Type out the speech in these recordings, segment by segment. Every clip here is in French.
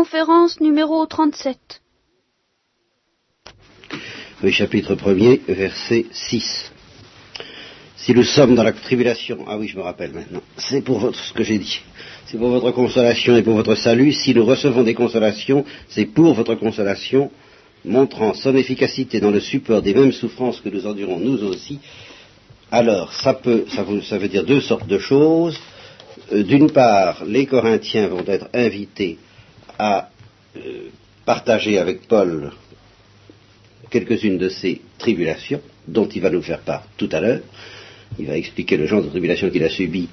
conférence numéro 37. Oui, chapitre 1er, verset 6. Si nous sommes dans la tribulation, ah oui, je me rappelle maintenant, c'est pour votre, ce que j'ai dit, c'est pour votre consolation et pour votre salut. Si nous recevons des consolations, c'est pour votre consolation, montrant son efficacité dans le support des mêmes souffrances que nous endurons nous aussi. Alors, ça peut, ça, veut dire deux sortes de choses. Euh, d'une part, les Corinthiens vont être invités à euh, partager avec Paul quelques-unes de ces tribulations, dont il va nous faire part tout à l'heure. Il va expliquer le genre de tribulation qu'il a subi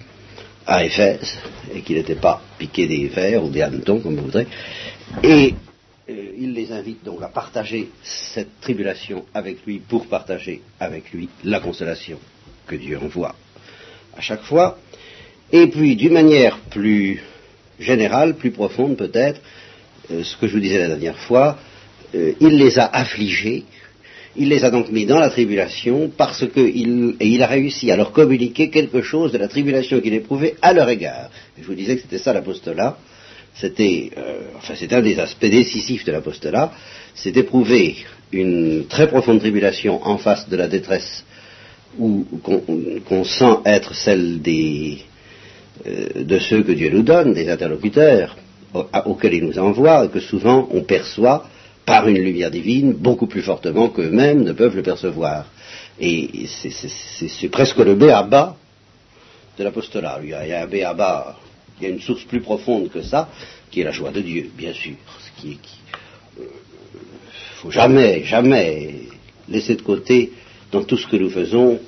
à Éphèse, et qu'il n'était pas piqué des vers ou des hannetons, comme vous voudrez. Et euh, il les invite donc à partager cette tribulation avec lui pour partager avec lui la consolation que Dieu envoie à chaque fois. Et puis, d'une manière plus générale, plus profonde peut-être, euh, ce que je vous disais la dernière fois, euh, il les a affligés, il les a donc mis dans la tribulation parce qu'il il a réussi à leur communiquer quelque chose de la tribulation qu'il éprouvait à leur égard. je vous disais que c'était ça l'apostolat, c'était, euh, enfin un des aspects décisifs de l'apostolat, c'est d'éprouver une très profonde tribulation en face de la détresse qu'on sent être celle des, de ceux que Dieu nous donne, des interlocuteurs auxquels il nous envoie, et que souvent on perçoit par une lumière divine beaucoup plus fortement qu'eux-mêmes ne peuvent le percevoir. Et c'est presque le béaba de l'apostolat. Il y a un béaba, il y a une source plus profonde que ça, qui est la joie de Dieu, bien sûr. Ce qui, euh, faut jamais, jamais laisser de côté dans tout ce que nous faisons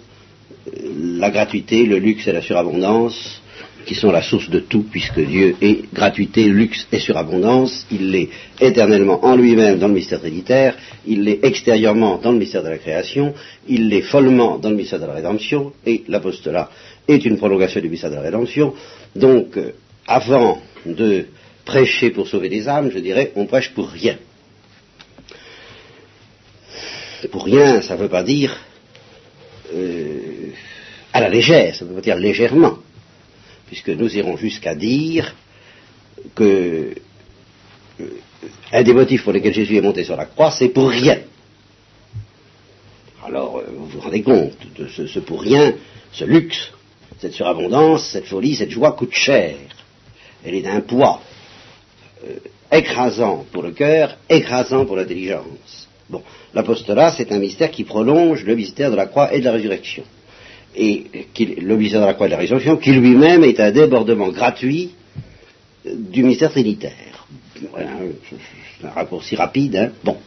euh, la gratuité, le luxe et la surabondance, qui sont la source de tout, puisque Dieu est gratuité, luxe et surabondance, il l'est éternellement en lui-même dans le mystère trinitaire, il l'est extérieurement dans le mystère de la création, il l'est follement dans le mystère de la rédemption, et l'apostolat est une prolongation du mystère de la rédemption. Donc, euh, avant de prêcher pour sauver des âmes, je dirais, on prêche pour rien. Pour rien, ça ne veut pas dire euh, à la légère, ça veut pas dire légèrement puisque nous irons jusqu'à dire que euh, un des motifs pour lesquels Jésus est monté sur la croix, c'est pour rien. Alors, euh, vous vous rendez compte de ce, pour rien, ce luxe, cette surabondance, cette folie, cette joie coûte cher. Elle est d'un poids euh, écrasant pour le cœur, écrasant pour l'intelligence. Bon, l'apostolat, c'est un mystère qui prolonge le mystère de la croix et de la résurrection et mystère de la croix de la résurrection, qui lui-même est un débordement gratuit du mystère trinitaire. C'est un raccourci rapide, hein Bon.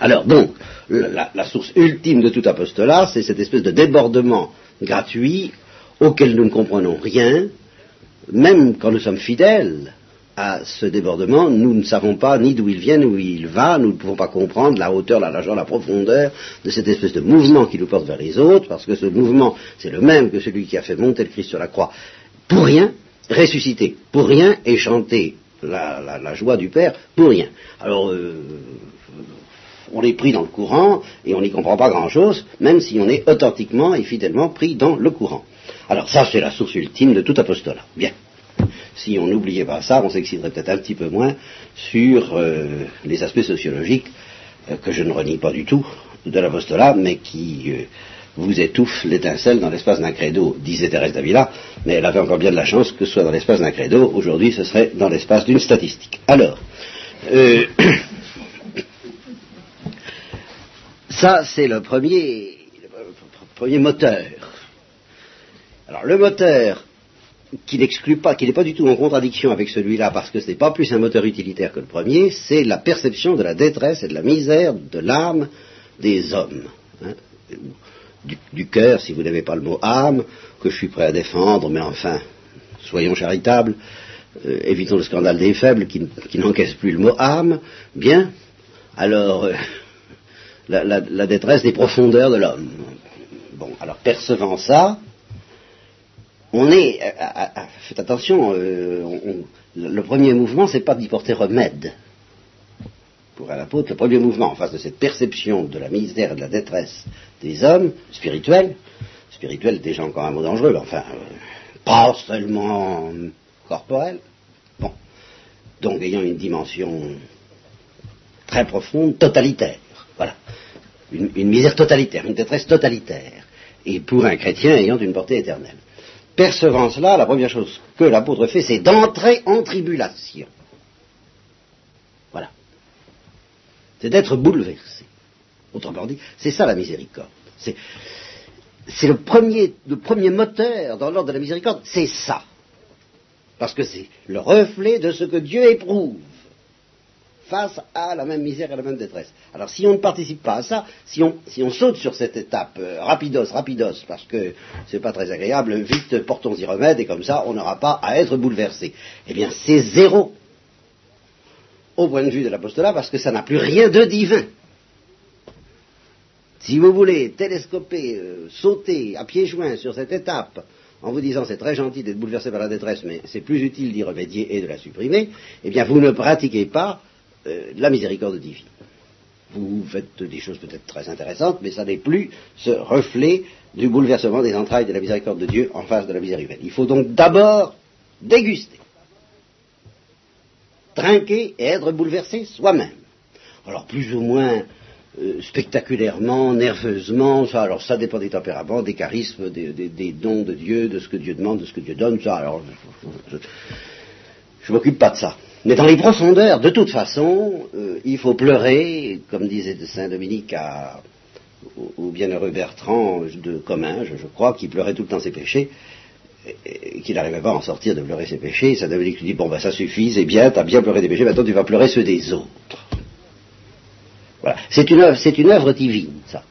Alors, donc, la, source ultime de tout apostolat, c'est cette espèce de débordement gratuit auquel nous ne comprenons rien, même quand nous sommes fidèles à ce débordement, nous ne savons pas ni d'où il vient, ni où il va, nous ne pouvons pas comprendre la hauteur, la largeur, la profondeur de cette espèce de mouvement qui nous porte vers les autres, parce que ce mouvement, c'est le même que celui qui a fait monter le Christ sur la croix, pour rien, ressusciter, pour rien, et chanter la, joie du Père, pour rien. Alors, euh, on est pris dans le courant, et on n'y comprend pas grand-chose, même si on est authentiquement et fidèlement pris dans le courant. Alors ça, c'est la source ultime de tout apostolat. Bien. Si on n'oubliait pas ça, on s'exciterait peut-être un petit peu moins sur euh, les aspects sociologiques euh, que je ne renie pas du tout de l'apostolat, mais qui euh, vous étouffent l'étincelle dans l'espace d'un credo, disait Thérèse d'Avila, mais elle avait encore bien de la chance que ce soit dans l'espace d'un credo, aujourd'hui ce serait dans l'espace d'une statistique. Alors, ça c'est le premier, le premier moteur. Alors le moteur qui n'exclut pas, qui n'est pas du tout en contradiction avec celui-là, parce que ce n'est pas plus un moteur utilitaire que le premier, c'est la perception de la détresse et de la misère de l'âme des hommes. Hein, du, cœur, si vous n'avez pas le mot âme, que je suis prêt à défendre, mais enfin, soyons charitables, euh, évitons le scandale des faibles qui, n'encaissent plus le mot âme, bien, alors euh, la détresse des profondeurs de l'homme. Bon, alors percevant ça, on est, faites attention, euh, le premier mouvement, c'est pas d'y porter remède. Pour un apôtre, le premier mouvement en face de cette perception de la misère et de la détresse des hommes spirituels, spirituels déjà encore un mot dangereux, enfin, euh, pas seulement corporel, bon, donc ayant une dimension très profonde, totalitaire. Voilà. Une misère totalitaire, une détresse totalitaire. Et pour un chrétien ayant une portée éternelle. Percevant cela, la première chose que l'apôtre fait, c'est d'entrer en tribulation. Voilà. C'est d'être bouleversé. Autrement dit, c'est ça la miséricorde. C'est, le premier moteur dans l'ordre de la miséricorde, c'est ça. Parce que c'est le reflet de ce que Dieu éprouve face à la même misère et la même détresse. Alors si on ne participe pas à ça, si on, si on saute sur cette étape, euh, rapidos, rapidos, parce que c'est pas très agréable, vite portons-y remède et comme ça on n'aura pas à être bouleversé. Eh bien c'est zéro au point de vue de l'apostolat parce que ça n'a plus rien de divin. Si vous voulez télescoper, euh, sauter à pieds joints sur cette étape, en vous disant c'est très gentil d'être bouleversé par la détresse, mais c'est plus utile d'y remédier et de la supprimer, eh bien vous ne pratiquez pas euh, la miséricorde divine. Vous faites des choses peut-être très intéressantes, mais ça n'est plus ce reflet du bouleversement des entrailles de la miséricorde de Dieu en face de la misère humaine. Il faut donc d'abord déguster, trinquer et être bouleversé soi-même. Alors plus ou moins euh, spectaculairement, nerveusement, ça, alors ça dépend des tempéraments, des charismes, des, dons de Dieu, de ce que Dieu demande, de ce que Dieu donne, ça, alors je ne m'occupe pas de ça. Mais dans les profondeurs, de toute façon, euh, il faut pleurer, comme disait Saint Dominique à, au, bienheureux Bertrand de Comminges, je crois, qui pleurait tout le temps ses péchés, et, qu'il n'arrivait pas à en sortir de pleurer ses péchés. Saint Dominique lui dit, bon ben ça suffit, c'est bien, tu as bien pleuré des péchés, maintenant tu vas pleurer ceux des autres. Voilà. C'est une œuvre, c'est une œuvre divine, ça.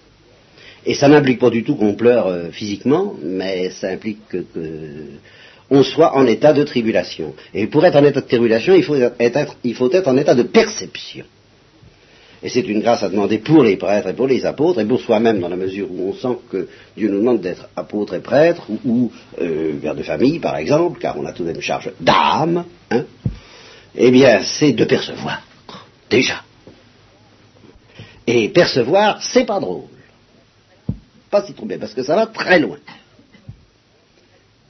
Et ça n'implique pas du tout qu'on pleure euh, physiquement, mais ça implique que, on soit en état de tribulation. Et pour être en état de tribulation, il faut être, il faut être en état de perception. Et c'est une grâce à demander pour les prêtres et pour les apôtres, et pour soi-même dans la mesure où on sent que Dieu nous demande d'être apôtre et prêtre, ou, ou euh, père de famille par exemple, car on a tout de même charge d'âme, hein, eh bien c'est de percevoir, déjà. Et percevoir, c'est pas drôle. Pas si trop bien, parce que ça va très loin.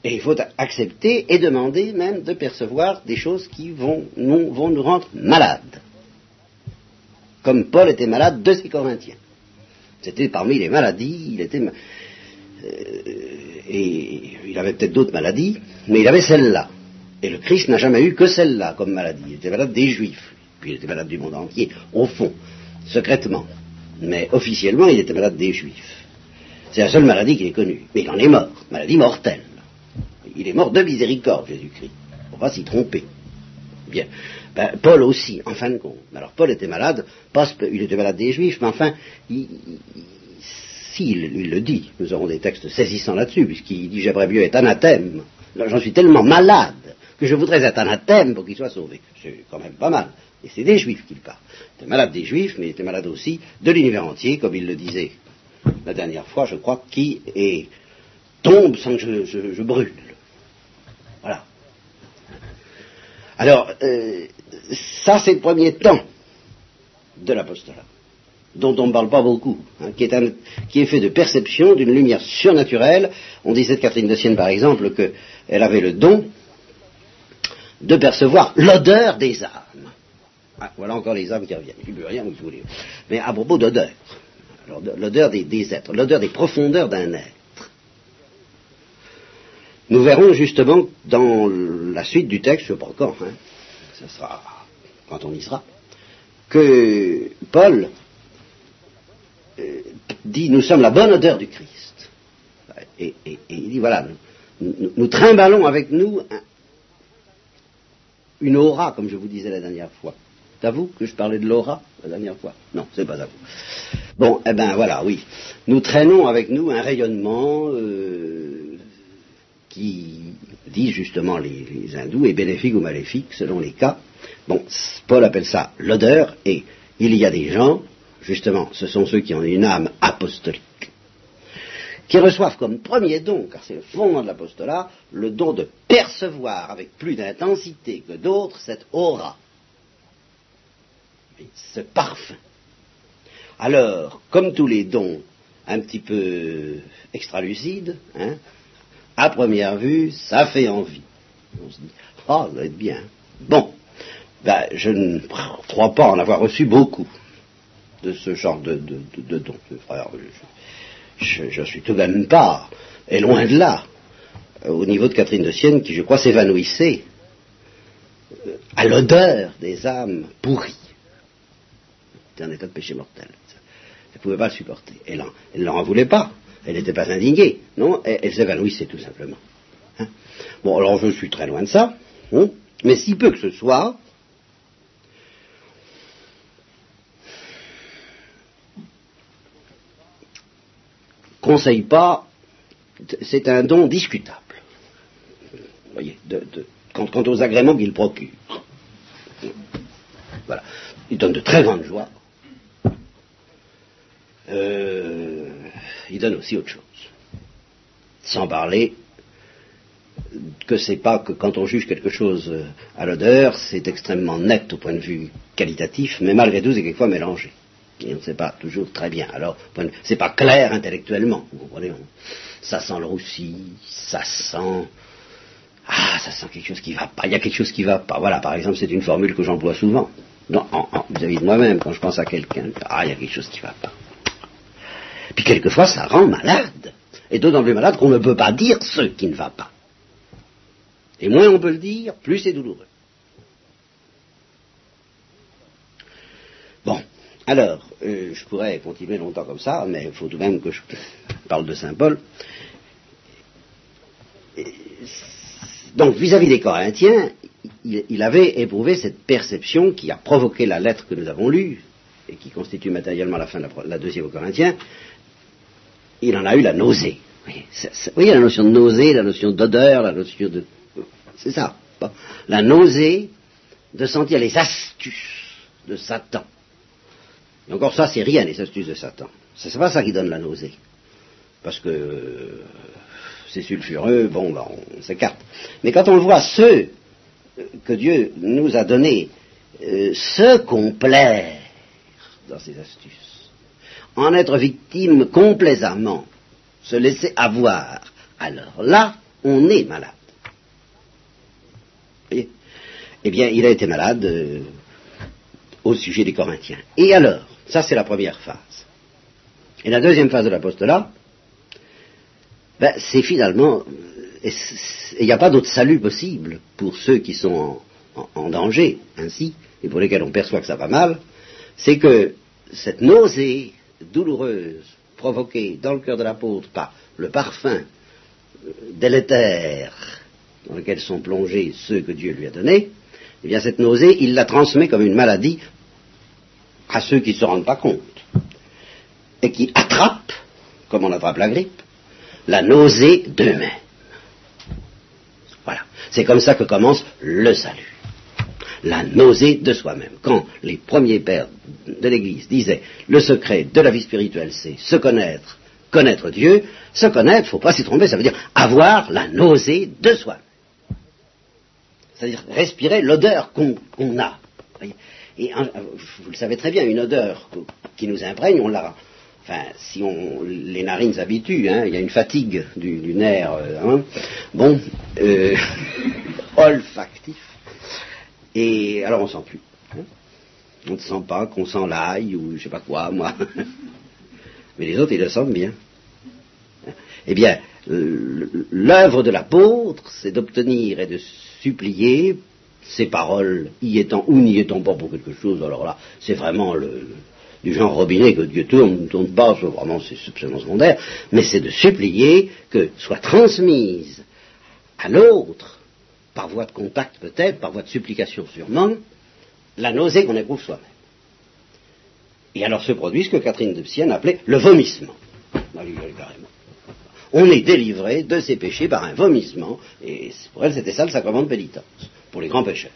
Et il faut accepter et demander même de percevoir des choses qui vont nous, rendre malades. Comme Paul était malade de ses Corinthiens. C'était parmi les maladies, il était... Euh, et il avait peut-être d'autres maladies, mais il avait celle-là. Et le Christ n'a jamais eu que celle-là comme maladie. Il était malade des Juifs, puis il était malade du monde entier, au fond secrètement. Mais officiellement, il était malade des Juifs. C'est la seule maladie qu'il ait connue. Mais il en est mort, maladie mortelle. Il est mort de miséricorde, Jésus-Christ. On va s'y tromper. Bien. Ben, Paul aussi, en fin de compte. Alors Paul était malade, il était malade des Juifs, mais enfin, il, il, le dit, nous aurons des textes saisissants là-dessus, puisqu'il dit j'aimerais mieux être anathème. J'en suis tellement malade que je voudrais être anathème pour qu'il soit sauvé. C'est quand même pas mal. Et c'est des juifs qu'il parle. Il était malade des juifs, mais il était malade aussi de l'univers entier, comme il le disait la dernière fois, je crois, qui tombe sans que je, brûle. Voilà. Alors, euh, ça c'est le premier temps de l'apostolat, dont on ne parle pas beaucoup, hein, qui, est fait de perception d'une lumière surnaturelle. On disait de Catherine de Sienne, par exemple, qu'elle avait le don de percevoir l'odeur des âmes. Ah, voilà encore les âmes qui reviennent. Peux rien, vous voulez. Mais à propos d'odeur, l'odeur des, êtres, l'odeur des profondeurs d'un être. Nous verrons justement dans la suite du texte, je ne sais pas quand, ce sera quand on y sera, que Paul euh, dit nous sommes la bonne odeur du Christ. Et, il dit voilà, nous, nous, trimballons avec nous une aura, comme je vous disais la dernière fois. C'est à vous que je parlais de l'aura la dernière fois? Non, c'est pas à vous. Bon, eh ben voilà, oui. Nous traînons avec nous un rayonnement euh, qui, dit justement les, hindous, est bénéfique ou maléfique selon les cas. Bon, Paul appelle ça l'odeur, et il y a des gens, justement, ce sont ceux qui ont une âme apostolique, qui reçoivent comme premier don, car c'est le fondement de l'apostolat, le don de percevoir avec plus d'intensité que d'autres cette aura ce parfum. Alors, comme tous les dons un petit peu extralucides, hein, à première vue, ça fait envie. On se dit, oh, ça va être bien. Bon, ben, je ne crois pas en avoir reçu beaucoup de ce genre de, dons. je, suis tout de même pas, et loin de là, au niveau de Catherine de Sienne, qui, je crois, s'évanouissait euh, à l'odeur des âmes pourries. C'était un état de péché mortel. Elle ne pouvait pas le supporter. Elle ne l'en voulait pas. Elle n'était pas indignée. Non, elle, s'évanouissait tout simplement. Hein. bon, alors je suis très loin de ça. Hein. mais si peu que ce soit, conseille pas, c'est un don discutable. Vous voyez, de, quant, aux agréments qu'il procure. Voilà. Il donne de très grandes joies. Euh, il donne aussi autre chose. Sans parler que c'est pas que quand on juge quelque chose euh, à l'odeur, c'est extrêmement net au point de vue qualitatif, mais malgré tout, c'est quelquefois mélangé. Et on ne sait pas toujours très bien. Alors, c'est pas clair intellectuellement. Vous comprenez Ça sent le roussi, ça sent. Ah, ça sent quelque chose qui va pas. Il y a quelque chose qui va pas. Voilà, par exemple, c'est une formule que j'emploie souvent. vis-à-vis de moi-même, quand je pense à quelqu'un. Ah, il y a quelque chose qui va pas. Puis quelquefois, ça rend malade. Et d'autant plus malade qu'on ne peut pas dire ce qui ne va pas. Et moins on peut le dire, plus c'est douloureux. Bon, alors, euh, je pourrais continuer longtemps comme ça, mais il faut tout de même que je parle de Saint Paul. donc, vis-à-vis des Corinthiens, il, avait éprouvé cette perception qui a provoqué la lettre que nous avons lue, et qui constitue matériellement la fin de la, deuxième aux Corinthiens. Il en a eu la nausée. Vous voyez, la notion de nausée, la notion d'odeur, la notion de... C'est ça. La nausée de sentir les astuces de Satan et encore ça, c'est rien, les astuces de Satan. C'est pas ça qui donne la nausée. Parce que euh, c'est sulfureux, bon, ben, on s'écarte. Mais quand on voit, ceux que Dieu nous a donnés euh, se complaire dans ces astuces, en être victime complaisamment, se laisser avoir, alors là, on est malade. Eh bien, il a été malade euh, au sujet des Corinthiens. Et alors ça, c'est la première phase. Et la deuxième phase de l'apostolat, ben, c'est finalement, il n'y a pas d'autre salut possible pour ceux qui sont en, danger, ainsi, et pour lesquels on perçoit que ça va mal, c'est que cette nausée douloureuse provoquée dans le cœur de l'apôtre par le parfum euh, délétère dans lequel sont plongés ceux que Dieu lui a donnés, eh bien cette nausée, il la transmet comme une maladie à ceux qui ne se rendent pas compte et qui attrapent, comme on attrape la grippe, la nausée d'eux-mêmes. Voilà. C'est comme ça que commence le salut. La nausée de soi-même. Quand les premiers pères de l'Église disaient le secret de la vie spirituelle, c'est se connaître, connaître Dieu, se connaître, il ne faut pas s'y tromper, ça veut dire avoir la nausée de soi-même. C'est-à-dire respirer l'odeur qu'on a. Et vous le savez très bien, une odeur qui nous imprègne, on l'a. Enfin, si on les narines s'habituent, hein, il y a une fatigue du, nerf, euh, hein, bon, euh, olfactif. Et alors on sent plus. Hein. on ne sent pas qu'on sent l'ail ou je sais pas quoi, moi. Mais les autres, ils le sentent bien. Eh bien, l'œuvre de l'apôtre, c'est d'obtenir et de supplier ces paroles, y étant ou n'y étant pas pour quelque chose, alors là, c'est vraiment le, du genre robinet que Dieu tourne, ne tourne pas, vraiment c'est absolument secondaire, mais c'est de supplier que soit transmise à l'autre, par voie de contact peut-être, par voie de supplication sûrement, la nausée qu'on éprouve soi-même. Et alors se produit ce que Catherine de Sienne appelait le vomissement. On est délivré de ses péchés par un vomissement, et pour elle c'était ça le sacrement de pénitence pour les grands pécheurs.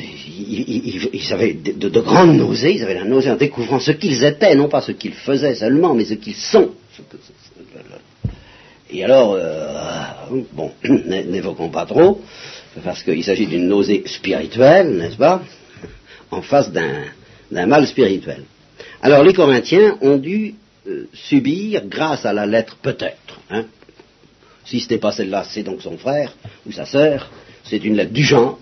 Ils, avaient de, grandes nausées, ils avaient la nausée en découvrant ce qu'ils étaient, non pas ce qu'ils faisaient seulement, mais ce qu'ils sont. Et alors, euh, bon, n'évoquons pas trop, parce qu'il s'agit d'une nausée spirituelle, n'est-ce pas, en face d'un mal spirituel. Alors les Corinthiens ont dû euh, subir, grâce à la lettre peut-être, hein, si ce n'est pas celle-là, c'est donc son frère ou sa sœur. C'est une lettre du genre.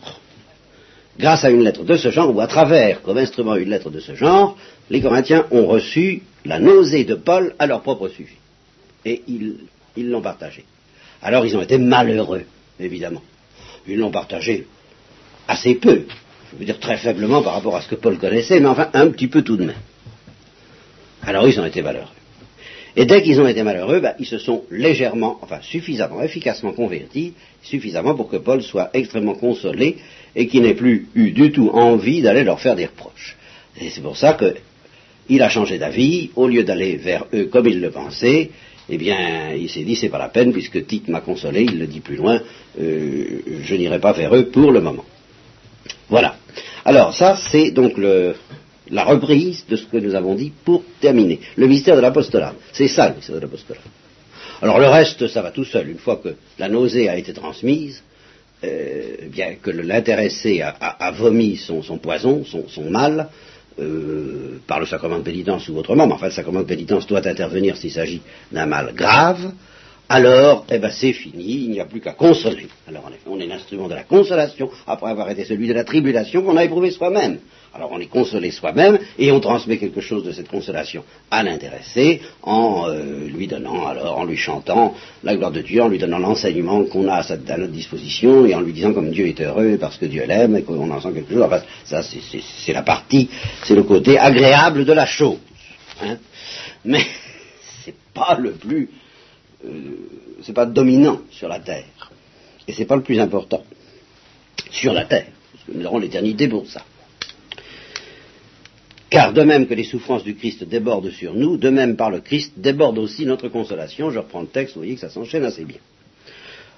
grâce à une lettre de ce genre, ou à travers, comme instrument, une lettre de ce genre, les Corinthiens ont reçu la nausée de Paul à leur propre sujet. Et ils l'ont partagé. Alors ils ont été malheureux, évidemment. Ils l'ont partagé assez peu, je veux dire très faiblement par rapport à ce que Paul connaissait, mais enfin un petit peu tout de même. Alors ils ont été malheureux. Et dès qu'ils ont été malheureux, ben, ils se sont légèrement, enfin suffisamment, efficacement convertis, suffisamment pour que Paul soit extrêmement consolé et qu'il n'ait plus eu du tout envie d'aller leur faire des reproches. Et c'est pour ça qu'il a changé d'avis, au lieu d'aller vers eux comme il le pensait, eh bien, il s'est dit, c'est pas la peine, puisque Tite m'a consolé, il le dit plus loin, euh, je n'irai pas vers eux pour le moment. Voilà. Alors, ça, c'est donc la reprise de ce que nous avons dit pour terminer. Le mystère de l'apostolat. C'est ça le mystère de l'apostolat. Alors le reste, ça va tout seul. Une fois que la nausée a été transmise, euh, bien que l'intéressé a, vomi son, poison, son, mal, euh, par le sacrement de pénitence ou autrement, mais enfin le sacrement de pénitence doit intervenir s'il s'agit d'un mal grave, alors, eh ben, c'est fini, il n'y a plus qu'à consoler. Alors, on est l'instrument de la consolation, après avoir été celui de la tribulation qu'on a éprouvé soi-même. Alors, on est consolé soi-même, et on transmet quelque chose de cette consolation à l'intéressé, en euh, lui donnant, alors, en lui chantant la gloire de Dieu, en lui donnant l'enseignement qu'on a à, notre disposition, et en lui disant comme Dieu est heureux, parce que Dieu l'aime, et qu'on en sent quelque chose. Enfin, ça, c'est la partie, c'est le côté agréable de la chose. Hein. Mais, c'est pas le plus c'est pas dominant sur la terre. Et c'est pas le plus important. Sur la terre. Parce que nous aurons l'éternité pour ça. Car de même que les souffrances du Christ débordent sur nous, de même par le Christ déborde aussi notre consolation. Je reprends le texte, vous voyez que ça s'enchaîne assez bien.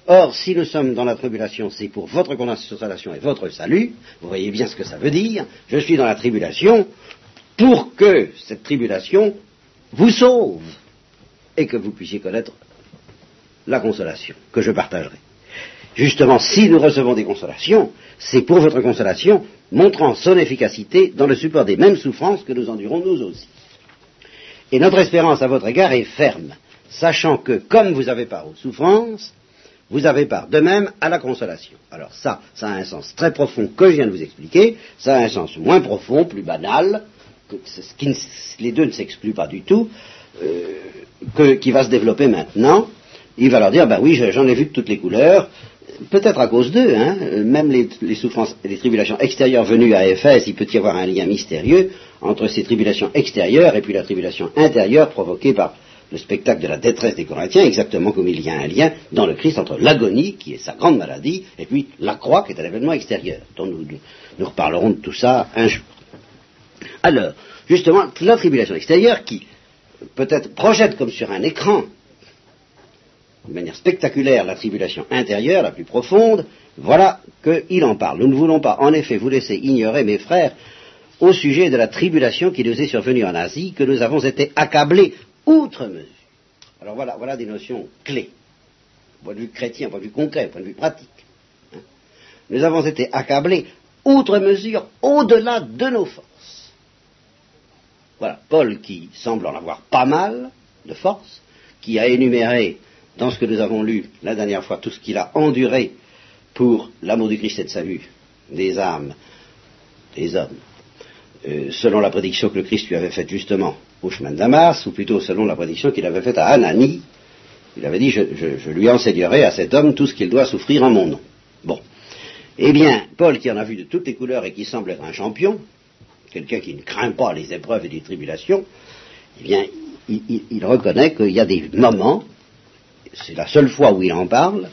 Or, si nous sommes dans la tribulation, c'est pour votre consolation et votre salut. Vous voyez bien ce que ça veut dire. Je suis dans la tribulation pour que cette tribulation vous sauve et que vous puissiez connaître la consolation, que je partagerai. Justement, si nous recevons des consolations, c'est pour votre consolation, montrant son efficacité dans le support des mêmes souffrances que nous endurons nous aussi. Et notre espérance à votre égard est ferme, sachant que, comme vous avez part aux souffrances, vous avez part de même à la consolation. Alors ça, ça a un sens très profond que je viens de vous expliquer, ça a un sens moins profond, plus banal, les deux ne s'excluent pas du tout, euh, qui va se développer maintenant, il va leur dire, ben oui, j'en ai vu de toutes les couleurs, peut-être à cause d'eux, hein, même les, souffrances et les tribulations extérieures venues à Éphèse, il peut y avoir un lien mystérieux entre ces tribulations extérieures et puis la tribulation intérieure provoquée par le spectacle de la détresse des Corinthiens, exactement comme il y a un lien dans le Christ entre l'agonie, qui est sa grande maladie, et puis la croix, qui est un événement extérieur, dont nous, nous reparlerons de tout ça un jour. Alors, justement, la tribulation extérieure, qui peut-être projette comme sur un écran de manière spectaculaire la tribulation intérieure, la plus profonde, voilà qu'il en parle. Nous ne voulons pas, en effet, vous laisser ignorer, mes frères, au sujet de la tribulation qui nous est survenue en Asie, que nous avons été accablés outre mesure. Alors voilà, voilà des notions clés, point de vue chrétien, point de vue concret, point de vue pratique. Hein. Nous avons été accablés outre mesure, au-delà de nos forces. Voilà, Paul qui semble en avoir pas mal de forces, qui a énuméré dans ce que nous avons lu la dernière fois, tout ce qu'il a enduré pour l'amour du Christ et de sa vue, des âmes, des hommes, euh, selon la prédiction que le Christ lui avait faite justement au chemin de Damas, ou plutôt selon la prédiction qu'il avait faite à Anani, il avait dit, je lui enseignerai à cet homme tout ce qu'il doit souffrir en mon nom. Bon. Eh bien, Paul, qui en a vu de toutes les couleurs et qui semble être un champion, quelqu'un qui ne craint pas les épreuves et les tribulations, eh bien, il reconnaît qu'il y a des moments c'est la seule fois où il en parle,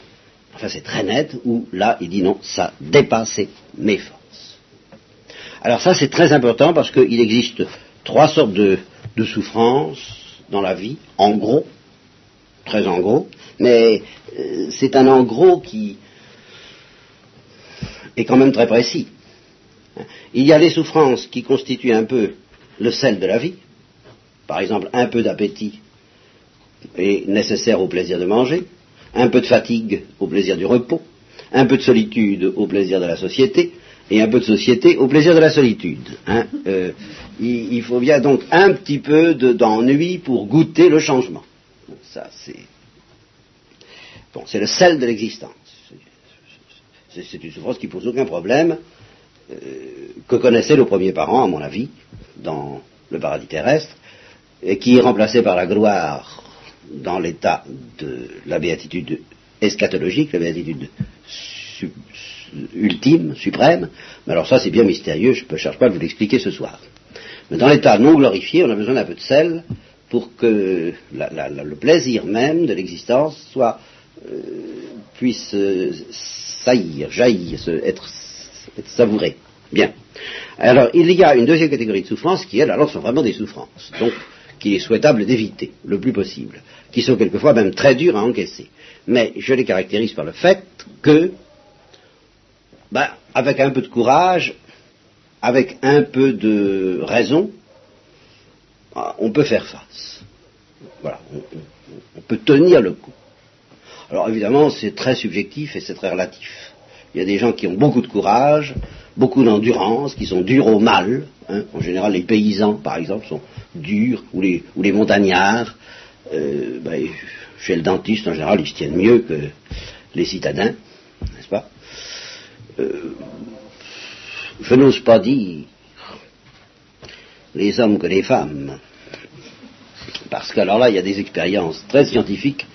enfin c'est très net, où là il dit non, ça dépassait mes forces. Alors ça c'est très important parce qu'il existe trois sortes de, souffrances dans la vie, en gros, très en gros, mais euh, c'est un en gros qui est quand même très précis. Il y a les souffrances qui constituent un peu le sel de la vie, par exemple un peu d'appétit est nécessaire au plaisir de manger, un peu de fatigue au plaisir du repos, un peu de solitude au plaisir de la société, et un peu de société au plaisir de la solitude. Hein. Euh, il, faut bien donc un petit peu d'ennui pour goûter le changement. ça, c'est le sel de l'existence. C'est une souffrance qui pose aucun problème que connaissaient nos premiers parents, à mon avis, dans le paradis terrestre, et qui est remplacé par la gloire dans l'état de la béatitude eschatologique, la béatitude ultime, suprême. Mais alors ça, c'est bien mystérieux, je ne cherche pas à vous l'expliquer ce soir. Mais dans l'état non glorifié, on a besoin d'un peu de sel pour que le plaisir même de l'existence euh, puisse euh, saillir, jaillir, être, être, savouré. Bien. Alors, il y a une deuxième catégorie de souffrances qui, elles, alors, sont vraiment des souffrances. Donc, qu'il est souhaitable d'éviter le plus possible, qui sont quelquefois même très dures à encaisser. Mais je les caractérise par le fait que, ben, avec un peu de courage, avec un peu de raison, on peut faire face. Voilà, on, peut tenir le coup. Alors évidemment, c'est très subjectif et c'est très relatif. Il y a des gens qui ont beaucoup de courage, beaucoup d'endurance, qui sont durs au mal. Hein. En général, les paysans, par exemple, sont durs, ou les, montagnards. Euh, ben, chez le dentiste, en général, ils se tiennent mieux que les citadins, n'est-ce pas? Euh, Je n'ose pas dire les hommes que les femmes, parce qu'alors là, il y a des expériences très scientifiques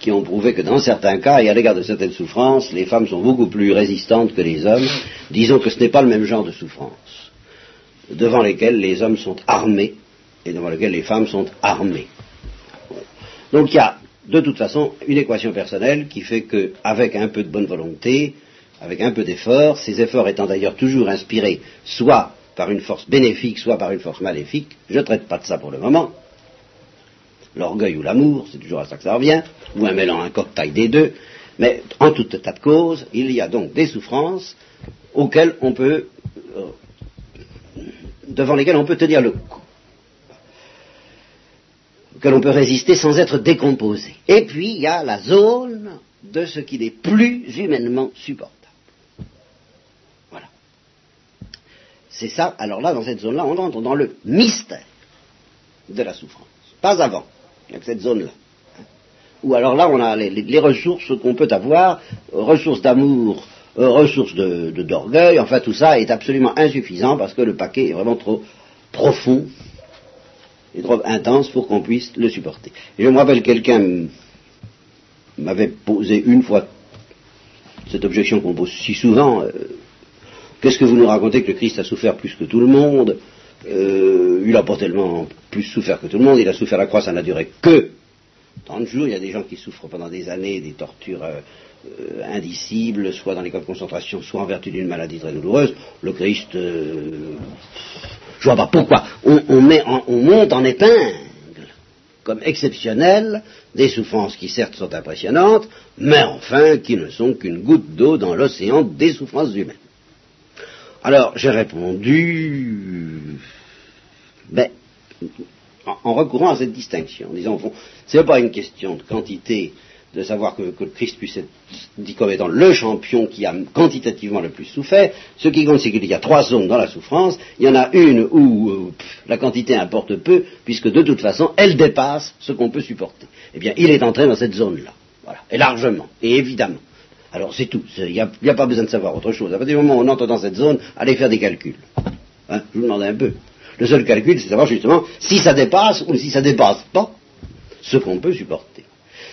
qui ont prouvé que dans certains cas, et à l'égard de certaines souffrances, les femmes sont beaucoup plus résistantes que les hommes. Disons que ce n'est pas le même genre de souffrance, devant lesquelles les hommes sont armés et devant lesquelles les femmes sont armées. Donc il y a de toute façon une équation personnelle qui fait qu'avec un peu de bonne volonté, avec un peu d'effort, ces efforts étant d'ailleurs toujours inspirés soit par une force bénéfique, soit par une force maléfique, je ne traite pas de ça pour le moment, l'orgueil ou l'amour, c'est toujours à ça que ça revient, ou un mélange, un cocktail des deux, mais en tout état de cause, il y a donc des souffrances auxquelles on peut, euh, devant lesquelles on peut tenir le coup, que l'on peut résister sans être décomposé. Et puis il y a la zone de ce qui est plus humainement supportable. Voilà. C'est ça, alors là, dans cette zone-là, on entre dans le mystère de la souffrance. Pas avant. Il cette zone-là. Ou alors là, on a les, ressources qu'on peut avoir, ressources d'amour, euh, ressources d'orgueil, de, enfin tout ça est absolument insuffisant parce que le paquet est vraiment trop profond et trop intense pour qu'on puisse le supporter. Je me rappelle quelqu'un m'avait posé une fois cette objection qu'on pose si souvent, euh, qu'est-ce que vous nous racontez que le Christ a souffert plus que tout le monde? Euh, il n'a pas tellement plus souffert que tout le monde, il a souffert la croix, ça n'a duré que 30 jours, il y a des gens qui souffrent pendant des années des tortures euh, euh, indicibles, soit dans les camps de concentration, soit en vertu d'une maladie très douloureuse. Le Christ, je vois pas pourquoi, on, on monte en épingle comme exceptionnel des souffrances qui certes sont impressionnantes, mais enfin qui ne sont qu'une goutte d'eau dans l'océan des souffrances humaines. Alors j'ai répondu, ben, en, recourant à cette distinction, en disant, ce n'est pas une question de quantité, de savoir que, le Christ puisse être dit comme étant le champion qui a quantitativement le plus souffert. Ce qui compte, c'est qu'il y a trois zones dans la souffrance. Il y en a une où euh, la quantité importe peu, puisque de toute façon, elle dépasse ce qu'on peut supporter. Eh bien, il est entré dans cette zone-là. Voilà. Et largement, et évidemment. Alors c'est tout. Il n'y a, pas besoin de savoir autre chose. À partir du moment où on entre dans cette zone, allez faire des calculs. Hein, je vous demande un peu. Le seul calcul, c'est savoir justement si ça dépasse ou si ça dépasse pas ce qu'on peut supporter.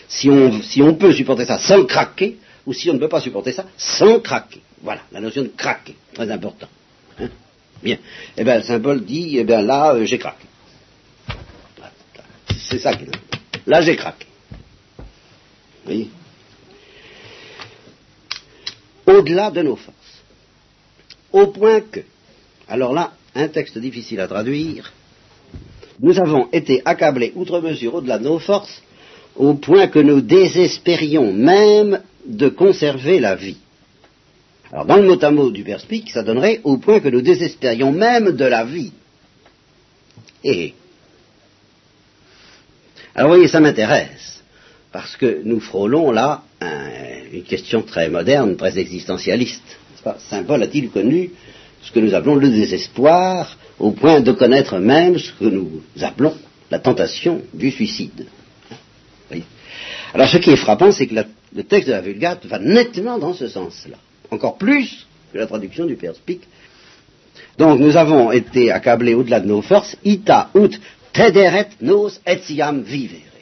Si on, peut supporter ça sans craquer, ou si on ne peut pas supporter ça sans craquer. Voilà, la notion de craquer, très important. Hein. bien. Eh bien, Saint Paul dit, eh bien là, euh, j'ai craqué. C'est ça qu'il Là, j'ai craqué. Vous voyez? Au-delà de nos forces. Au point que, alors là, un texte difficile à traduire, nous avons été accablés outre mesure au-delà de nos forces, au point que nous désespérions même de conserver la vie. Alors dans le mot à mot du perspic, ça donnerait au point que nous désespérions même de la vie. Et alors vous voyez, ça m'intéresse, parce que nous frôlons là une question très moderne, très existentialiste. Saint Paul a-t-il connu ce que nous appelons le désespoir, au point de connaître même ce que nous appelons la tentation du suicide? Alors ce qui est frappant, c'est que le texte de la Vulgate va nettement dans ce sens-là, encore plus que la traduction du Perspic, Donc nous avons été accablés au-delà de nos forces, ita ut tederet nos etiam vivere.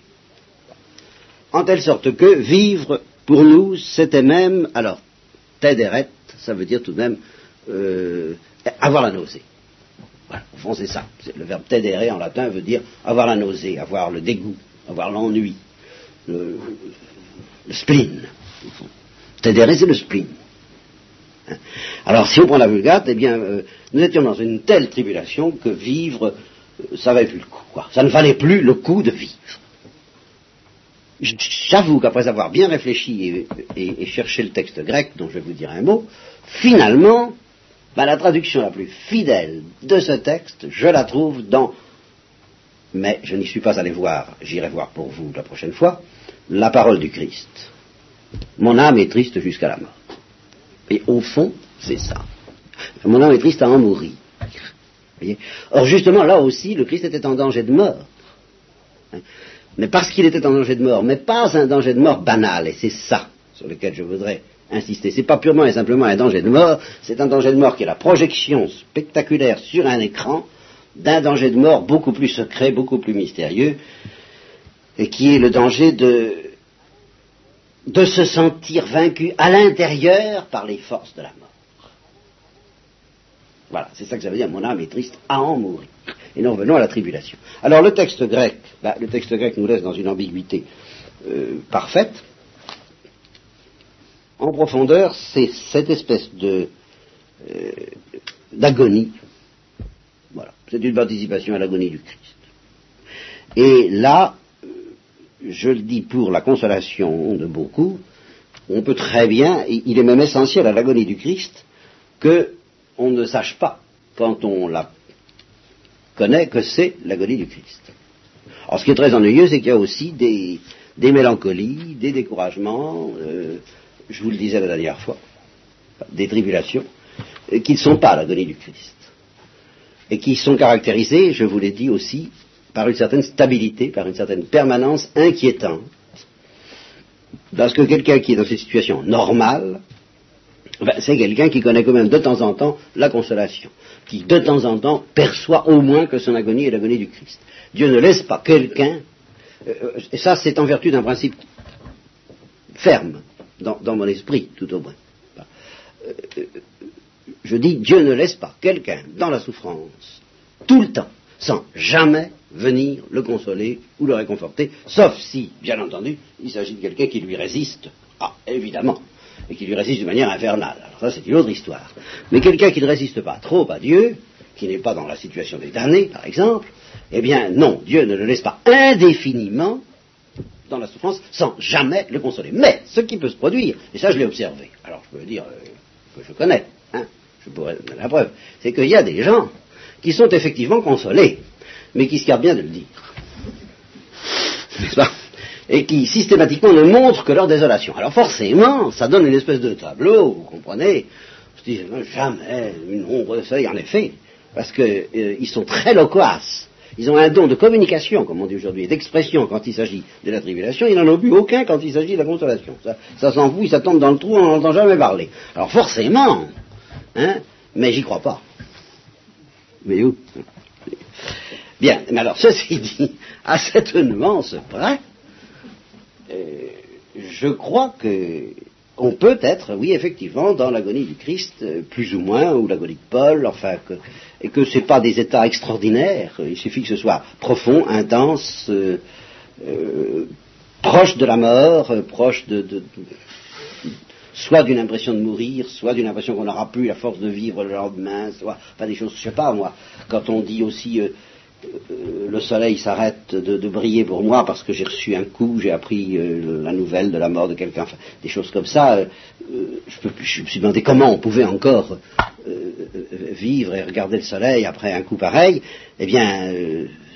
En telle sorte que vivre pour nous, c'était même, alors, tederet, ça veut dire tout de même euh, avoir la nausée. Voilà, au fond c'est ça. Le verbe tedere en latin veut dire avoir la nausée, avoir le dégoût, avoir l'ennui, le, spleen. Tedere c'est le spleen. Hein. Alors si on prend la Vulgate, eh bien, euh, nous étions dans une telle tribulation que vivre, euh, ça valait plus le coup. Ça ne valait plus le coup de vivre. J'avoue qu'après avoir bien réfléchi et, cherché le texte grec, dont je vais vous dire un mot, finalement, ben, la traduction la plus fidèle de ce texte, je la trouve dans, mais je n'y suis pas allé voir, j'irai voir pour vous la prochaine fois, la parole du Christ. Mon âme est triste jusqu'à la mort. Et au fond, c'est ça. Mon âme est triste à en mourir. Or, justement, là aussi, le Christ était en danger de mort. Mais parce qu'il était en danger de mort, mais pas un danger de mort banal, et c'est ça sur lequel je voudrais insister. Ce n'est pas purement et simplement un danger de mort, c'est un danger de mort qui est la projection spectaculaire sur un écran d'un danger de mort beaucoup plus secret, beaucoup plus mystérieux, et qui est le danger de, de se sentir vaincu à l'intérieur par les forces de la mort. Voilà, c'est ça que ça veut dire, mon âme est triste à en mourir. Et nous revenons à la tribulation. Alors le texte grec, bah, le texte grec nous laisse dans une ambiguïté euh, parfaite. En profondeur, c'est cette espèce de euh, d'agonie. Voilà, c'est une participation à l'agonie du Christ. Et là, je le dis pour la consolation de beaucoup, on peut très bien, il est même essentiel à l'agonie du Christ, qu'on ne sache pas, quand on la connaît que c'est l'agonie du Christ. Alors ce qui est très ennuyeux, c'est qu'il y a aussi des, mélancolies, des découragements, euh, je vous le disais la dernière fois, des tribulations, euh, qui ne sont pas l'agonie du Christ. Et qui sont caractérisées, je vous l'ai dit aussi, par une certaine stabilité, par une certaine permanence inquiétante. Parce que quelqu'un qui est dans cette situation normale, ben, c'est quelqu'un qui connaît quand même de temps en temps la consolation, qui de temps en temps perçoit au moins que son agonie est l'agonie du Christ. Dieu ne laisse pas quelqu'un, euh, et ça c'est en vertu d'un principe ferme dans, mon esprit tout au moins. Euh, euh, je dis Dieu ne laisse pas quelqu'un dans la souffrance tout le temps sans jamais venir le consoler ou le réconforter, sauf si, bien entendu, il s'agit de quelqu'un qui lui résiste. Ah, évidemment et qui lui résiste de manière infernale. Alors ça, c'est une autre histoire. Mais quelqu'un qui ne résiste pas trop à Dieu, qui n'est pas dans la situation des damnés, par exemple, eh bien, non, Dieu ne le laisse pas indéfiniment dans la souffrance sans jamais le consoler. Mais ce qui peut se produire, et ça je l'ai observé, alors je peux dire euh, que je connais, hein, je pourrais donner la preuve, c'est qu'il y a des gens qui sont effectivement consolés, mais qui se gardent bien de le dire. N'est-ce pas? Et qui systématiquement ne montrent que leur désolation. Alors forcément, ça donne une espèce de tableau, vous comprenez Je dis, jamais une de soleil, en effet, parce qu'ils euh, sont très loquaces. Ils ont un don de communication, comme on dit aujourd'hui, d'expression quand il s'agit de la tribulation. Ils n'en ont plus aucun quand il s'agit de la consolation. Ça, ça s'en fout, ils s'attendent dans le trou, on n'en entend jamais parler. Alors forcément, hein, mais j'y crois pas. Mais où? Bien, mais alors ceci dit, à cette nuance près, euh, je crois que on peut être, oui, effectivement, dans l'agonie du Christ, euh, plus ou moins, ou l'agonie de Paul, enfin, et que ce n'est pas des états extraordinaires, il suffit que ce soit profond, intense, euh, proche de la mort, proche de, soit d'une impression de mourir, soit d'une impression qu'on n'aura plus la force de vivre le lendemain, soit, pas des choses, je sais pas moi, quand on dit aussi le soleil s'arrête de, briller pour moi parce que j'ai reçu un coup, j'ai appris euh, la nouvelle de la mort de quelqu'un, des choses comme ça. Euh, je, me suis demandé comment on pouvait encore vivre et regarder le soleil après un coup pareil. Eh bien,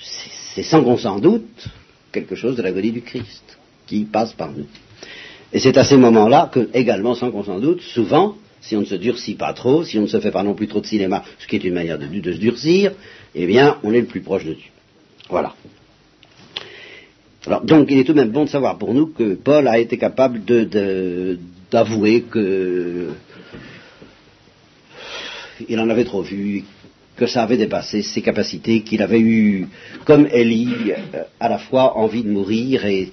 c'est sans qu'on s'en doute quelque chose de l'agonie du Christ qui passe par nous. Et c'est à ces moments-là que, également sans qu'on s'en doute, souvent, si on ne se durcit pas trop, si on ne se fait pas non plus trop de cinéma, ce qui est une manière de, se durcir, eh bien, on est le plus proche de Dieu. Voilà. Alors, donc, il est tout de même bon de savoir pour nous que Paul a été capable d'avouer que il en avait trop vu, que ça avait dépassé ses capacités, qu'il avait eu, comme Élie, euh, à la fois envie de mourir et,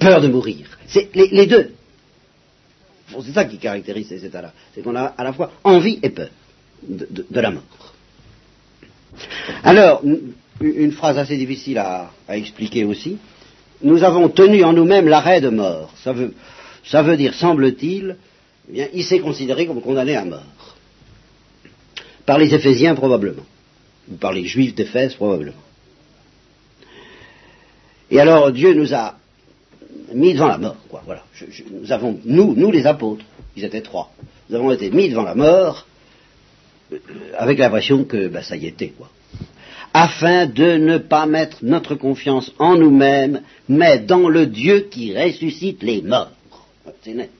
peur de mourir. C'est les, deux. C'est ça qui caractérise ces états-là. C'est qu'on a à la fois envie et peur de, la mort. Alors, une phrase assez difficile à, expliquer aussi. Nous avons tenu en nous-mêmes l'arrêt de mort. Ça veut, ça veut dire, semble-t-il, eh il s'est considéré comme condamné à mort. Par les Éphésiens probablement, ou par les Juifs d'Éphèse probablement. Et alors Dieu nous a mis devant la mort, quoi. Voilà. nous avons, nous, nous les apôtres, ils étaient trois, nous avons été mis devant la mort euh, avec l'impression que ben, ça y était, quoi. Afin de ne pas mettre notre confiance en nous-mêmes, mais dans le Dieu qui ressuscite les morts. C'est net.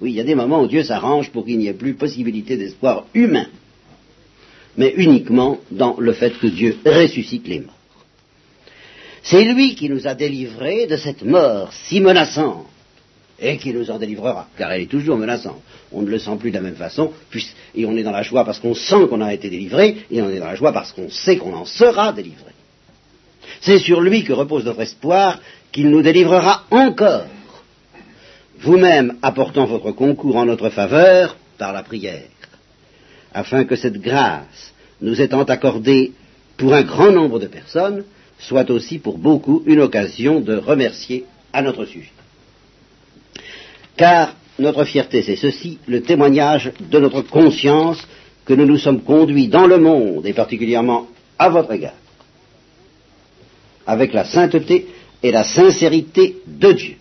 Oui, il y a des moments où Dieu s'arrange pour qu'il n'y ait plus possibilité d'espoir humain, mais uniquement dans le fait que Dieu ressuscite les morts. C'est lui qui nous a délivrés de cette mort si menaçante, et qui nous en délivrera, car elle est toujours menaçante. On ne le sent plus de la même façon, et on est dans la joie parce qu'on sent qu'on a été délivré, et on est dans la joie parce qu'on sait qu'on en sera délivré. C'est sur lui que repose notre espoir qu'il nous délivrera encore vous-même apportant votre concours en notre faveur par la prière, afin que cette grâce nous étant accordée pour un grand nombre de personnes soit aussi pour beaucoup une occasion de remercier à notre sujet. Car notre fierté, c'est ceci, le témoignage de notre conscience que nous nous sommes conduits dans le monde, et particulièrement à votre égard, avec la sainteté et la sincérité de Dieu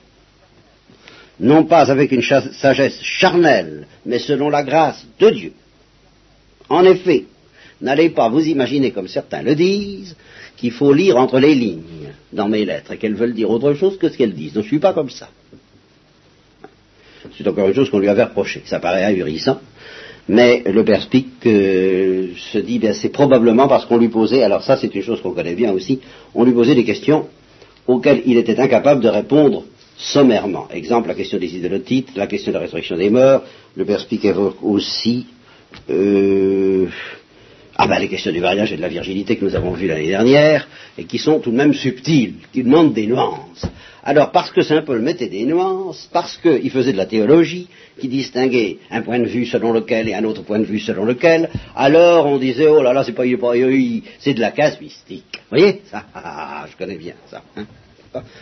non pas avec une sagesse charnelle, mais selon la grâce de Dieu. En effet, n'allez pas vous imaginer, comme certains le disent, qu'il faut lire entre les lignes dans mes lettres et qu'elles veulent dire autre chose que ce qu'elles disent. Je ne suis pas comme ça. C'est encore une chose qu'on lui avait reproché. Ça paraît ahurissant. Mais le perspic euh, se dit, bien c'est probablement parce qu'on lui posait, alors ça c'est une chose qu'on connaît bien aussi, on lui posait des questions auxquelles il était incapable de répondre sommairement. Exemple, la question des idolotites, la question de la résurrection des morts, le perspic évoque aussi euh, ah ben, les questions du mariage et de la virginité que nous avons vues l'année dernière, et qui sont tout de même subtiles, qui demandent des nuances. Alors, parce que Saint Paul mettait des nuances, parce qu'il faisait de la théologie, qui distinguait un point de vue selon lequel et un autre point de vue selon lequel, alors on disait, oh là là, c'est pas, c'est de la casuistique. Vous voyez? Ça ah, ah, ah, Je connais bien ça. Hein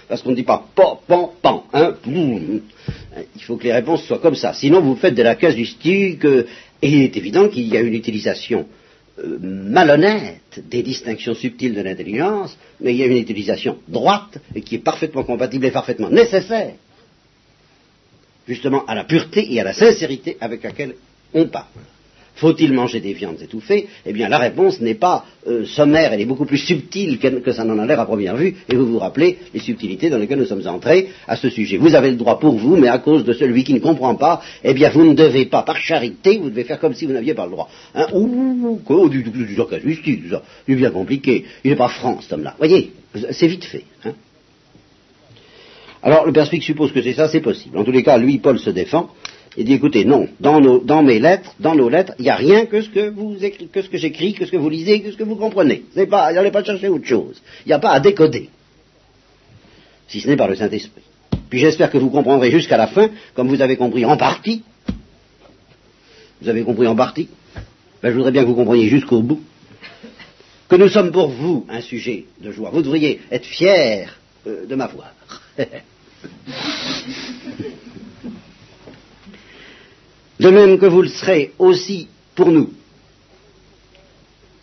parce qu'on ne dit pas pan, pan, pan, hein, Il faut que les réponses soient comme ça. Sinon, vous faites de la casuistique, euh, et il est évident qu'il y a une utilisation malhonnête des distinctions subtiles de l'intelligence, mais il y a une utilisation droite et qui est parfaitement compatible et parfaitement nécessaire, justement à la pureté et à la sincérité avec laquelle on parle. Faut-il manger des viandes étouffées? Eh bien, la réponse n'est pas euh, sommaire, elle est beaucoup plus subtile que, ça n'en a l'air à première vue, et vous vous rappelez les subtilités dans lesquelles nous sommes entrés à ce sujet. Vous avez le droit pour vous, mais à cause de celui qui ne comprend pas, eh bien, vous ne devez pas, par charité, vous devez faire comme si vous n'aviez pas le droit. Hein? Ouh, quoi, du, du, du, du, du bien compliqué. Il n'est pas franc, cet homme-là. Voyez, c'est vite fait. Hein alors, le perspic suppose que c'est ça, c'est possible. En tous les cas, lui, Paul se défend. Il dit, écoutez, non, dans, mes lettres, dans nos lettres, il n'y a rien que ce que j'écris, que ce que vous lisez, que ce que vous comprenez. Pas, n'allez pas chercher autre chose. Il n'y a pas à décoder. Si ce n'est par le Saint-Esprit. Puis j'espère que vous comprendrez jusqu'à la fin, comme vous avez compris en partie. Vous avez compris en partie. Ben, je voudrais bien que vous compreniez jusqu'au bout. Que nous sommes pour vous un sujet de joie. Vous devriez être fiers euh, de m'avoir. De même que vous le serez aussi pour nous.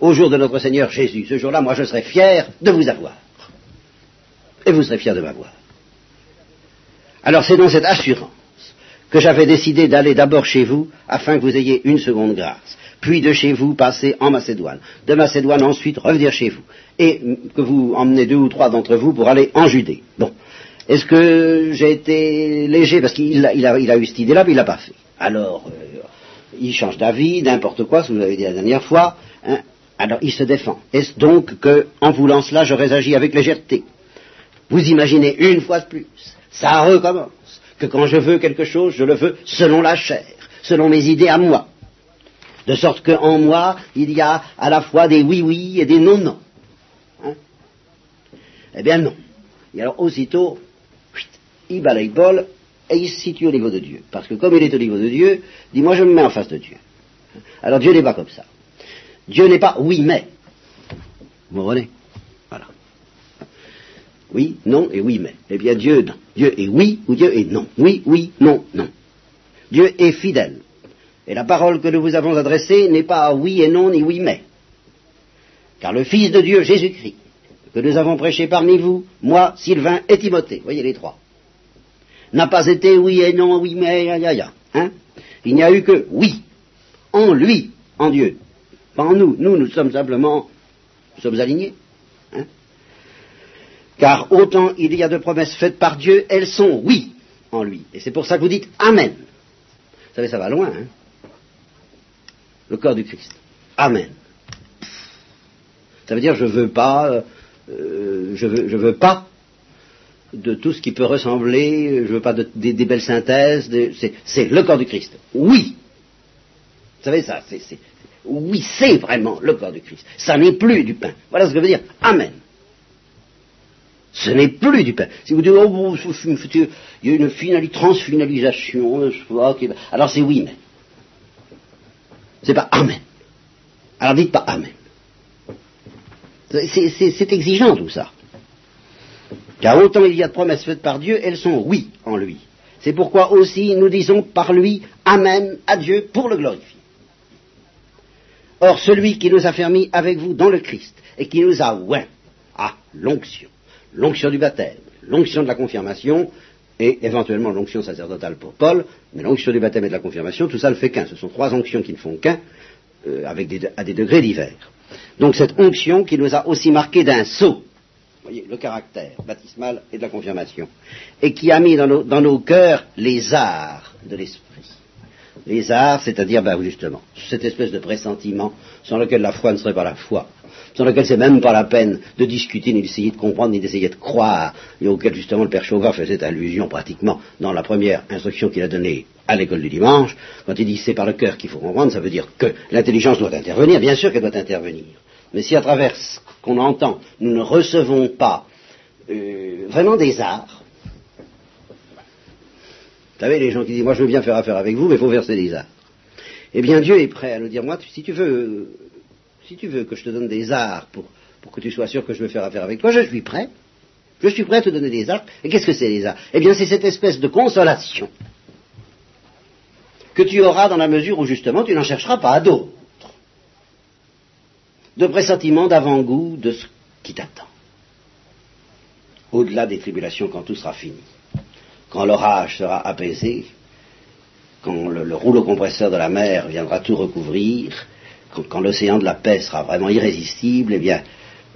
Au jour de notre Seigneur Jésus, ce jour-là, moi je serai fier de vous avoir. Et vous serez fier de m'avoir. Alors c'est dans cette assurance que j'avais décidé d'aller d'abord chez vous afin que vous ayez une seconde grâce, puis de chez vous passer en Macédoine, de Macédoine ensuite revenir chez vous, et que vous emmenez deux ou trois d'entre vous pour aller en Judée. Bon, est-ce que j'ai été léger? Parce qu'il a, eu cette idée-là, mais il l'a pas fait. Alors, euh, il change d'avis, n'importe quoi, ce que vous avez dit la dernière fois. Hein. alors, il se défend. Est-ce donc que, en voulant cela, j'aurais agi avec légèreté? Vous imaginez une fois de plus, ça recommence, que quand je veux quelque chose, je le veux selon la chair, selon mes idées à moi. De sorte qu'en moi, il y a à la fois des oui-oui et des non-non. Hein eh bien non. Et alors aussitôt, il balaye Paul et il se situe au niveau de Dieu. Parce que comme il est au niveau de Dieu, dit moi je me mets en face de Dieu. Alors Dieu n'est pas comme ça. Dieu n'est pas oui mais. Vous comprenez? Voilà. Oui, non et oui mais. Eh bien Dieu non. Dieu est oui ou Dieu est non. Oui, oui, non, non. Dieu est fidèle. Et la parole que nous vous avons adressée n'est pas oui et non ni oui mais. Car le Fils de Dieu, Jésus-Christ, que nous avons prêché parmi vous, moi, Sylvain et Timothée, voyez les trois, n'a pas été oui et non, oui mais, ya, ya, ya. Hein? Il n'y a eu que oui, en lui, en Dieu, pas en nous. Nous, nous sommes simplement, nous sommes alignés. Hein? Car autant il y a de promesses faites par Dieu, elles sont oui en lui. Et c'est pour ça que vous dites Amen. Vous savez, ça va loin, hein? Le corps du Christ. Amen. Ça veut dire je veux pas, euh, je veux, je veux pas de tout ce qui peut ressembler, je veux pas de, des, belles synthèses, c'est le corps du Christ. Oui. Vous savez ça, c'est oui, c'est vraiment le corps du Christ. Ça n'est plus du pain. Voilà ce que veut dire Amen. Ce n'est plus du pain. Si vous dites, oh, il y a une finali, transfinalisation, alors c'est oui, mais. C'est pas Amen. Alors dites pas Amen. C'est exigeant tout ça. Car autant il y a de promesses faites par Dieu, elles sont oui en lui. C'est pourquoi aussi nous disons par lui Amen à Dieu pour le glorifier. Or celui qui nous a fermis avec vous dans le Christ et qui nous a oint à l'onction, l'onction du baptême, l'onction de la confirmation et éventuellement l'onction sacerdotale pour Paul, mais l'onction du baptême et de la confirmation, tout ça ne fait qu'un. Ce sont trois onctions qui ne font qu'un, euh, avec à des degrés divers. Donc cette onction qui nous a aussi marqué d'un sceau, le caractère baptismal et de la confirmation, et qui a mis dans nos, dans nos cœurs les arts de l'esprit. Les arts, c'est-à-dire, ben, justement, cette espèce de pressentiment sans lequel la foi ne serait pas la foi, sans lequel c'est même pas la peine de discuter, ni d'essayer de comprendre, ni d'essayer de croire, et auquel justement le père Chauvin faisait allusion pratiquement dans la première instruction qu'il a donnée à l'école du dimanche, quand il dit c'est par le cœur qu'il faut comprendre, ça veut dire que l'intelligence doit intervenir, bien sûr qu'elle doit intervenir. Mais si à travers ce qu'on entend, nous ne recevons pas euh, vraiment des arts, vous savez, les gens qui disent, moi je veux bien faire affaire avec vous, mais il faut verser des arts. Eh bien, Dieu est prêt à nous dire, moi, si tu veux, si tu veux que je te donne des arts pour, pour que tu sois sûr que je veux faire affaire avec toi, je suis prêt. Je suis prêt à te donner des arts. Et qu'est-ce que c'est les arts? Eh bien, c'est cette espèce de consolation que tu auras dans la mesure où justement tu n'en chercheras pas à d'autres. De pressentiment, d'avant-goût de ce qui t'attend. Au-delà des tribulations quand tout sera fini quand l'orage sera apaisé, quand le, rouleau compresseur de la mer viendra tout recouvrir, quand, l'océan de la paix sera vraiment irrésistible, eh bien,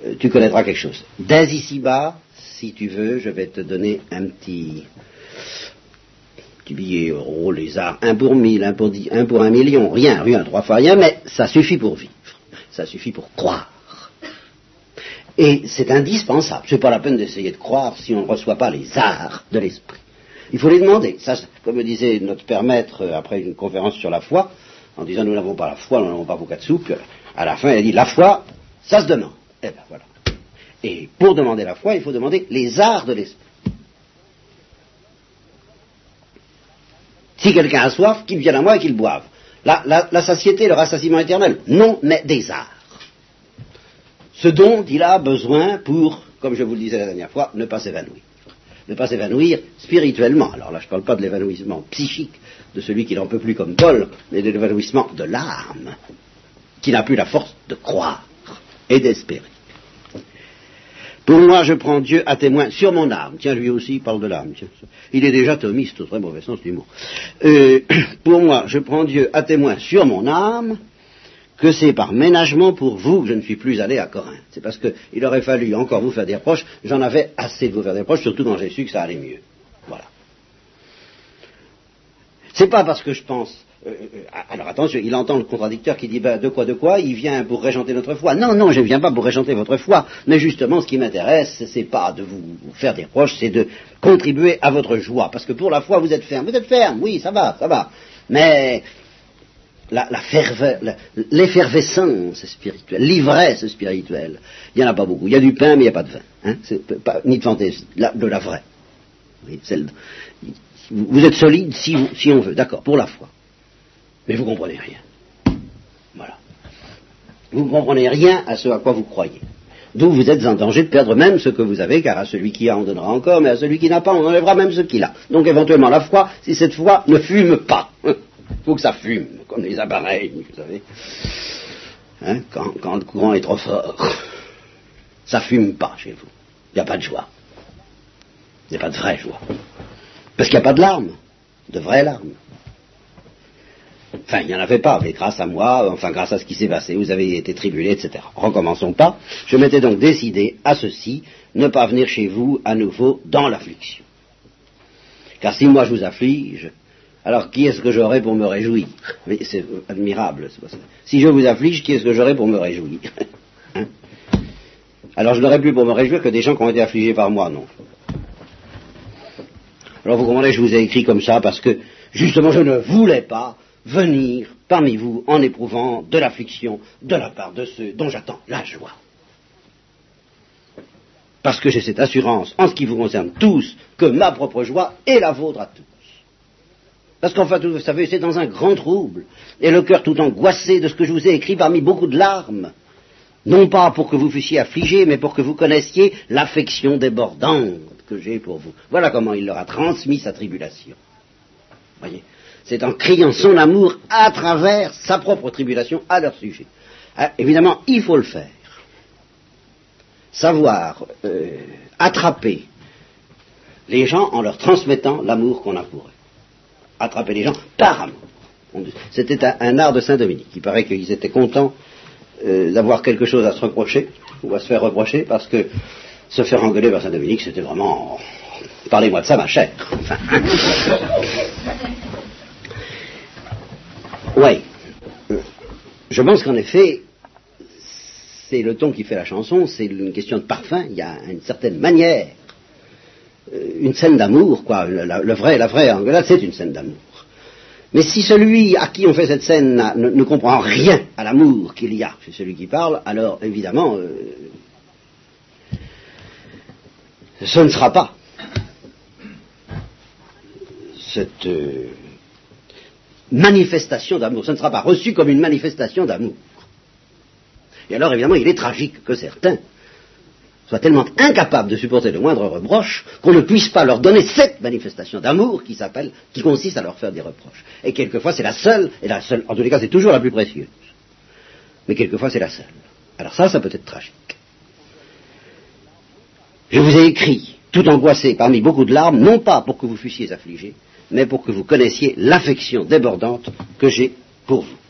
euh, tu connaîtras quelque chose. Dès ici-bas, si tu veux, je vais te donner un petit, billet euro, les arts, un pour mille, un pour dix, un pour un million, rien, rien, trois fois rien, mais ça suffit pour vivre. Ça suffit pour croire. Et c'est indispensable. C'est pas la peine d'essayer de croire si on ne reçoit pas les arts de l'esprit. Il faut les demander. Ça, comme me disait notre père maître euh, après une conférence sur la foi, en disant nous n'avons pas la foi, nous n'avons pas vos quatre soupes, à la fin il a dit la foi, ça se demande. Eh bien voilà. Et pour demander la foi, il faut demander les arts de l'esprit. Si quelqu'un a soif, qu'il vienne à moi et qu'il boive. La, satiété, le rassasiement éternel, non, mais des arts. Ce dont il a besoin pour, comme je vous le disais la dernière fois, ne pas s'évanouir ne pas s'évanouir spirituellement. Alors là, je ne parle pas de l'évanouissement psychique de celui qui n'en peut plus comme Paul, mais de l'évanouissement de l'âme, qui n'a plus la force de croire et d'espérer. Pour moi, je prends Dieu à témoin sur mon âme. Tiens, lui aussi, il parle de l'âme. Il est déjà thomiste, au très mauvais sens du mot. Euh, pour moi, je prends Dieu à témoin sur mon âme, que c'est par ménagement pour vous que je ne suis plus allé à Corinthe. C'est parce qu'il aurait fallu encore vous faire des reproches. J'en avais assez de vous faire des reproches, surtout quand j'ai su que ça allait mieux. Voilà. C'est pas parce que je pense. Euh, euh, alors attention, il entend le contradicteur qui dit ben, de quoi de quoi, il vient pour régenter notre foi. Non, non, je ne viens pas pour régenter votre foi. Mais justement, ce qui m'intéresse, c'est pas de vous faire des reproches, c'est de contribuer à votre joie. Parce que pour la foi, vous êtes ferme. Vous êtes ferme, oui, ça va, ça va. Mais la, l'effervescence spirituelle, l'ivresse spirituelle. Il n'y en a pas beaucoup. Il y a du pain, mais il n'y a pas de vin. Hein. ni de fantaisie, de la vraie. vous êtes solide si on veut, d'accord, pour la foi. Mais vous ne comprenez rien. Voilà. Vous ne comprenez rien à ce à quoi vous croyez. D'où vous êtes en danger de perdre même ce que vous avez, car à celui qui a, on donnera encore, mais à celui qui n'a pas, on enlèvera même ce qu'il a. Donc éventuellement la foi, si cette foi ne fume pas. Il faut que ça fume, comme les appareils, vous savez. Hein, quand, le courant est trop fort, ça fume pas chez vous. Il n'y a pas de joie. Il n'y a pas de vraie joie. Parce qu'il n'y a pas de larmes, de vraies larmes. Enfin, il n'y en avait pas, mais grâce à moi, enfin grâce à ce qui s'est passé, vous avez été tribulé, etc. Recommençons pas. Je m'étais donc décidé à ceci, ne pas venir chez vous à nouveau dans l'affliction. Car si moi je vous afflige, alors qui est-ce que j'aurai pour me réjouir? C'est admirable. Si je vous afflige, qui est-ce que j'aurai pour me réjouir? Hein? Alors je n'aurai plus pour me réjouir que des gens qui ont été affligés par moi, non. Alors vous comprenez, je vous ai écrit comme ça parce que justement je ne voulais pas venir parmi vous en éprouvant de l'affliction de la part de ceux dont j'attends la joie. Parce que j'ai cette assurance en ce qui vous concerne tous que ma propre joie est la vôtre à tous. Parce qu'enfin, vous savez, c'est dans un grand trouble, et le cœur tout angoissé de ce que je vous ai écrit parmi beaucoup de larmes, non pas pour que vous fussiez affligés, mais pour que vous connaissiez l'affection débordante que j'ai pour vous. Voilà comment il leur a transmis sa tribulation. Voyez c'est en criant son amour à travers sa propre tribulation à leur sujet. Ah, évidemment, il faut le faire. Savoir euh, attraper les gens en leur transmettant l'amour qu'on a pour eux. Attraper les gens par amour. C'était un, art de Saint-Dominique. Il paraît qu'ils étaient contents euh, d'avoir quelque chose à se reprocher, ou à se faire reprocher, parce que se faire engueuler par Saint-Dominique, c'était vraiment... Parlez-moi de ça, ma chère. Enfin, Oui. Je pense qu'en effet, c'est le ton qui fait la chanson, c'est une question de parfum, il y a une certaine manière, euh, une scène d'amour, quoi. Le, vrai, la vraie engueulade, c'est une scène d'amour. Mais si celui à qui on fait cette scène ne, comprend rien à l'amour qu'il y a chez celui qui parle, alors évidemment, euh, ce ne sera pas cette, euh, manifestation d'amour. Ce ne sera pas reçu comme une manifestation d'amour. Et alors, évidemment, il est tragique que certains soient tellement incapables de supporter le moindre reproche qu'on ne puisse pas leur donner cette manifestation d'amour qui s'appelle, qui consiste à leur faire des reproches. Et quelquefois, c'est la seule, et la seule, en tous les cas, c'est toujours la plus précieuse. Mais quelquefois, c'est la seule. Alors ça, ça peut être tragique. Je vous ai écrit, tout angoissé parmi beaucoup de larmes, non pas pour que vous fussiez affligés, mais pour que vous connaissiez l'affection débordante que j'ai pour vous.